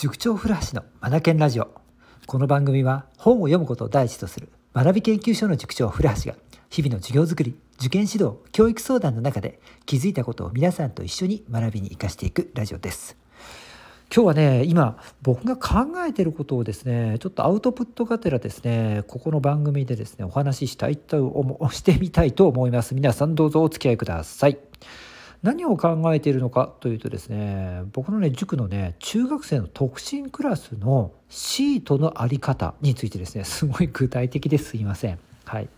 塾長古橋のマナケンラジオ。この番組は本を読むことを第一とする学び研究所の塾長古橋が日々の授業づくり受験指導教育相談の中で気づいたことを皆さんと一緒に学びに生かしていくラジオです。今日はね今僕が考えていることをですねちょっとアウトプットがてらですねここの番組でですねお話ししたいとしてみたいと思います。皆さんどうぞお付き合いください。何を考えているのかというとですね僕のね塾のね中学生の特進クラスのシートの在り方についてですねすごい具体的ですいません。はい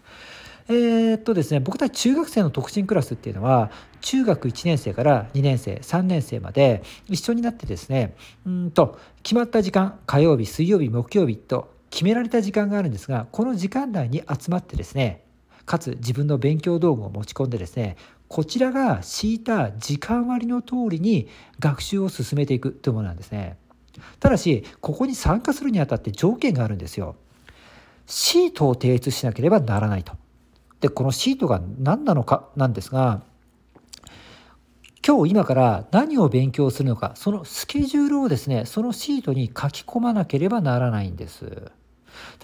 えー、っとですね僕たち中学生の特進クラスっていうのは中学1年生から2年生3年生まで一緒になってですねうんと決まった時間火曜日水曜日木曜日と決められた時間があるんですがこの時間内に集まってですねかつ自分の勉強道具を持ち込んでですねこちらが敷いた時間割の通りに学習を進めていくというものなんですね。ただしここに参加するにあたって条件があるんですよ。シートを提出しなければならないと。でこのシートが何なのかなんですが今日今から何を勉強するのかそのスケジュールをですねそのシートに書き込まなければならないんです。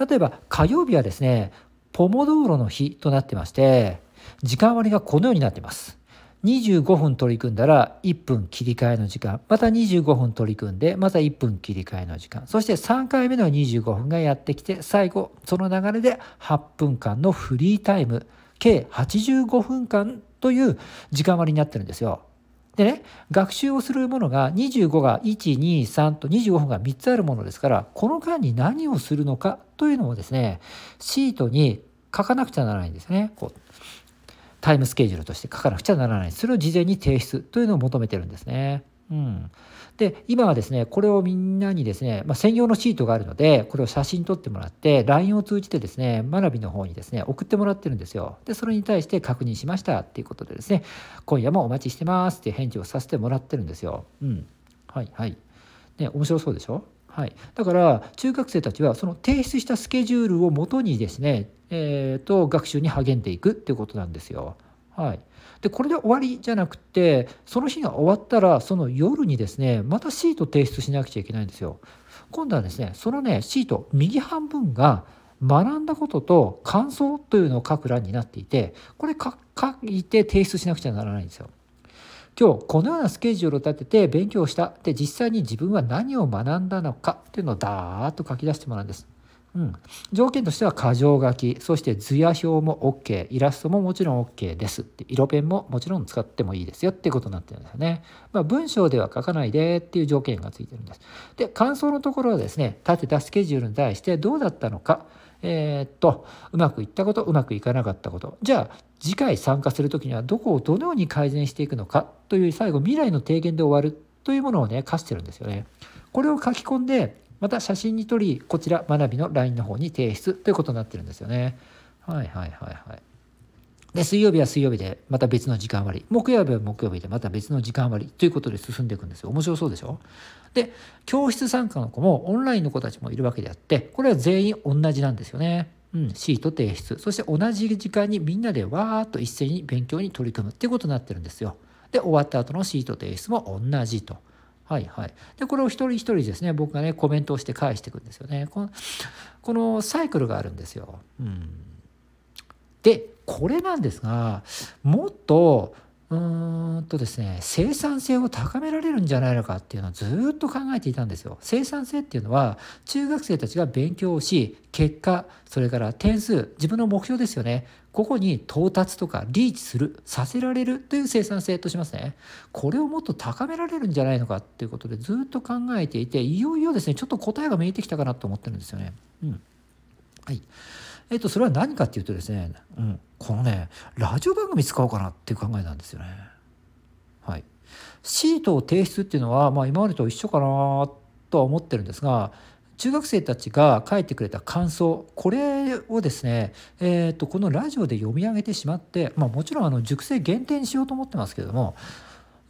例えば火曜日はですねポモドーロの日となってまして時間割がこのようになっています。25分取り組んだら1分切り替えの時間また25分取り組んでまた1分切り替えの時間そして3回目の25分がやってきて最後その流れで8分間のフリータイム計85分間という時間割になってるんですよ。でね学習をするものが25が123と25分が3つあるものですからこの間に何をするのかというのをですねシートに書かなくちゃならないんですね。こうタイムスケジュールとして書かなくちゃならない。それを事前に提出というのを求めてるんですね。うん、で今はですねこれをみんなにですね、まあ、専用のシートがあるのでこれを写真撮ってもらって LINE を通じてですね学びの方にですね送ってもらってるんですよ。でそれに対して確認しましたっていうことでですね今夜もお待ちしてますっていう返事をさせてもらってるんですよ。うん、はいはい。ね面白そうでしょ？はい、だから中学生たちはその提出したスケジュールをもとにですね、えーと、学習に励んでいくっていうことなんですよ。はい、でこれで終わりじゃなくてその日が終わったらその夜にですねまたシート提出しなくちゃいけないんですよ。今度はですねそのねシート右半分が学んだことと感想というのを書く欄になっていてこれ書いて提出しなくちゃならないんですよ。今日このようなスケジュールを立てて勉強したで実際に自分は何を学んだのかっていうのをダーッと書き出してもらうんです。うん、条件としては箇条書きそして図や表も OK イラストももちろん OK ですって色ペンももちろん使ってもいいですよっていうことになってるんですよね。まあ、文章では書かないでっていう条件がついてるんです。で感想のところはですね立てたスケジュールに対してどうだったのかえー、っとうまくいったことうまくいかなかったことじゃあ次回参加する時にはどこをどのように改善していくのかという最後未来の提言で終わるというものをね課してるんですよね。これを書き込んでまた写真に撮りこちら学びの LINE の方に提出ということになってるんですよね。はいはいはいはい。で水曜日は水曜日でまた別の時間割木曜日は木曜日でまた別の時間割ということで進んでいくんですよ面白そうでしょ？で教室参加の子もオンラインの子たちもいるわけであってこれは全員同じなんですよね。うん、シート提出そして同じ時間にみんなでわーっと一斉に勉強に取り組むっていうことになってるんですよ。で終わった後のシート提出も同じと。はいはい。で、これを一人一人ですね、僕がね、コメントをして返していくんですよね。このこのサイクルがあるんですよ。うん、で、これなんですが、もっとうーんとですね生産性を高められるんじゃないのかっていうのをずっと考えていたんですよ。生産性っていうのは中学生たちが勉強をし結果それから点数自分の目標ですよねここに到達とかリーチするさせられるという生産性としますね。これをもっと高められるんじゃないのかっていうことでずっと考えていていよいよですねちょっと答えが見えてきたかなと思ってるんですよね。うん、はいえっと、それは何かっていうとですね、うん、このね、ラジオ番組使おうかなっていう考えなんですよね。はい。シートを提出っていうのは、まあ、今までと一緒かなとは思ってるんですが、中学生たちが書いてくれた感想これをですね、えーと、このラジオで読み上げてしまって、まあ、もちろんあの熟成限定にしようと思ってますけれども、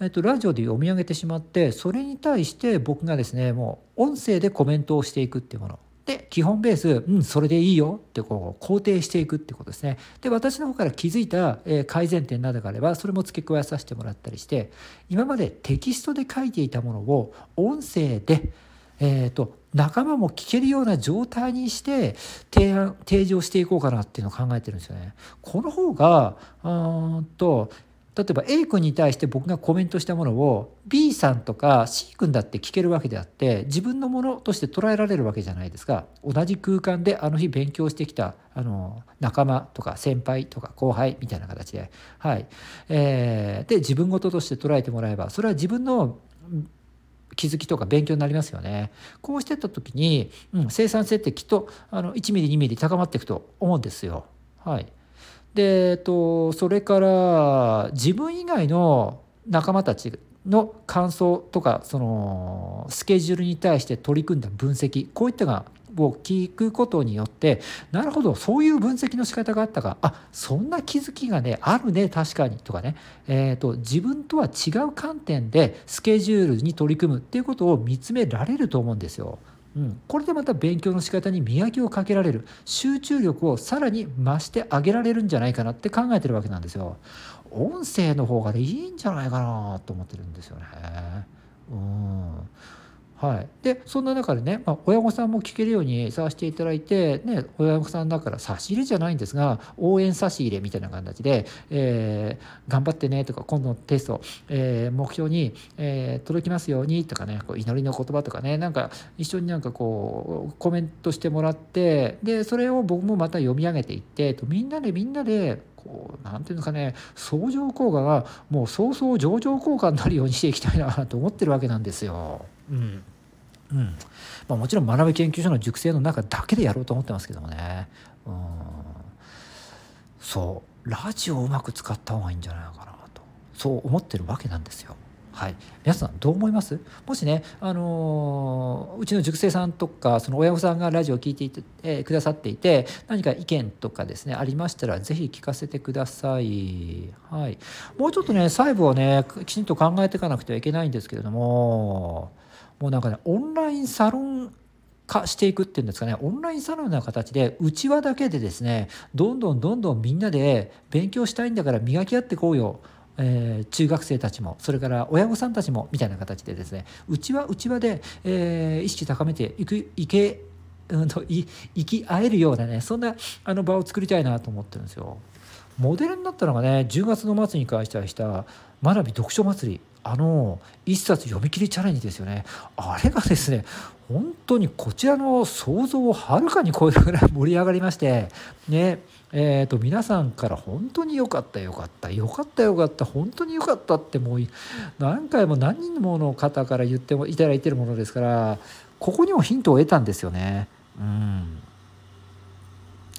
えーとラジオで読み上げてしまってそれに対して僕がですねもう音声でコメントをしていくっていうもので基本ベース、うん、それでいいよってこう肯定していくってことですね。で私の方から気づいた、え改善点などがあればそれも付け加えさせてもらったりして今までテキストで書いていたものを音声で、えーと、仲間も聞けるような状態にして提案提示をしていこうかなっていうのを考えてるんですよね。この方がうんと例えば A 君に対して僕がコメントしたものを B さんとか C 君だって聞けるわけであって自分のものとして捉えられるわけじゃないですか同じ空間であの日勉強してきたあの仲間とか先輩とか後輩みたいな形で,、はいえー、で自分事として捉えてもらえばそれは自分の気づきとか勉強になりますよね。こうしてった時に、うん、生産性ってきっとあの1ミリ2ミリ高まっていくと思うんですよ。はい、で、えっと、それから自分以外の仲間たちの感想とかそのスケジュールに対して取り組んだ分析こういったがを聞くことによってなるほどそういう分析の仕方があったか。あそんな気づきがねあるね確かに。とかね、えー、と自分とは違う観点でスケジュールに取り組むっていうことを見つめられると思うんですよ。うん、これでまた勉強の仕方に磨きをかけられる集中力をさらに増してあげられるんじゃないかなって考えてるわけなんですよ。音声の方がいいんじゃないかなと思ってるんですよね。うんはい、でそんな中でね、まあ、親御さんも聞けるようにさせていただいて、ね、親御さんだから差し入れじゃないんですが応援差し入れみたいな形で、えー、頑張ってねとか今度のテスト、えー、目標に、えー、届きますようにとかねこう祈りの言葉とかねなんか一緒になんかこうコメントしてもらってでそれを僕もまた読み上げていってとみんなでみんなでこう何て言うんですかね相乗効果がもう早々上場効果になるようにしていきたいなと思ってるわけなんですよ。うん。うん。まあ、もちろん学び研究所の熟成の中だけでやろうと思ってますけどもね、うん、そう。ラジオをうまく使った方がいいんじゃないかなと。そう思ってるわけなんですよ。はい、皆さんどう思います？もしね、あのー、うちの塾生さんとかその親御さんがラジオを聴いていて、えー、くださっていて何か意見とかですねありましたら是非聞かせてください、はい、もうちょっとね細部をねきちんと考えていかなくてはいけないんですけれどももうなんかねオンラインサロン化していくっていうんですかね。オンラインサロンの形でうちわだけでですねどんどんどんどんみんなで勉強したいんだから磨き合ってこうよ。えー、中学生たちもそれから親御さんたちもみたいな形でですね。うちはうちわで、えー、意識高めていくいけ、うんと、い生き合えるようなねそんなあの場を作りたいなと思ってるんですよ。モデルになったのがね10月の末に開催した学び読書祭り。あの一冊読み切りチャレンジですよね。あれがですね本当にこちらの想像をはるかに超えるぐらい盛り上がりましてねえーと、皆さんから本当に良かった良かった良かった良かった本当に良かったってもう何回も何人もの方から言ってもいただいてるものですからここにもヒントを得たんですよね。うん。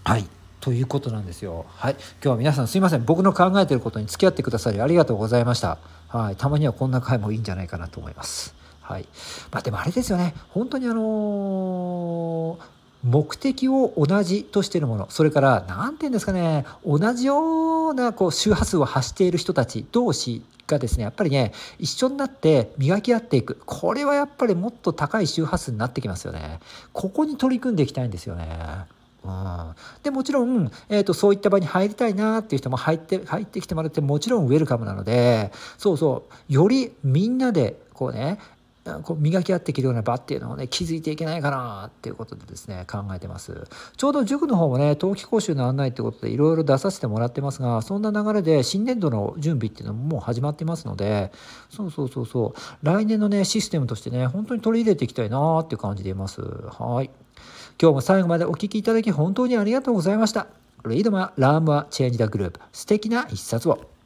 はい。ということなんですよ。はい。今日は皆さんすいません。僕の考えてることに付き合ってくださりありがとうございました。はい。たまにはこんな回もいいんじゃないかなと思います。はい。まあでもあれですよね。本当にあのー、目的を同じとしているものそれから何て言うんですかね同じようなこう周波数を発している人たち同士がですねやっぱりね一緒になって磨き合っていくこれはやっぱりもっと高い周波数になってきますよねここに取り組んでいきたいんですよねうん、でもちろん、えーと、そういった場に入りたいなっていう人も入って入ってきてもらってもちろんウェルカムなのでそうそうよりみんなでこうねこう磨き合っていけるような場っていうのをね築いていけないかなっていうことでですね考えてます。ちょうど塾の方もね冬季講習の案内ってことでいろいろ出させてもらってますがそんな流れで新年度の準備っていうのももう始まってますのでそうそうそうそう来年のねシステムとしてね本当に取り入れていきたいなっていう感じでいます。はい。今日も最後までお聴きいただき本当にありがとうございました。 Read more, learn more, change the globe 素敵な一冊を。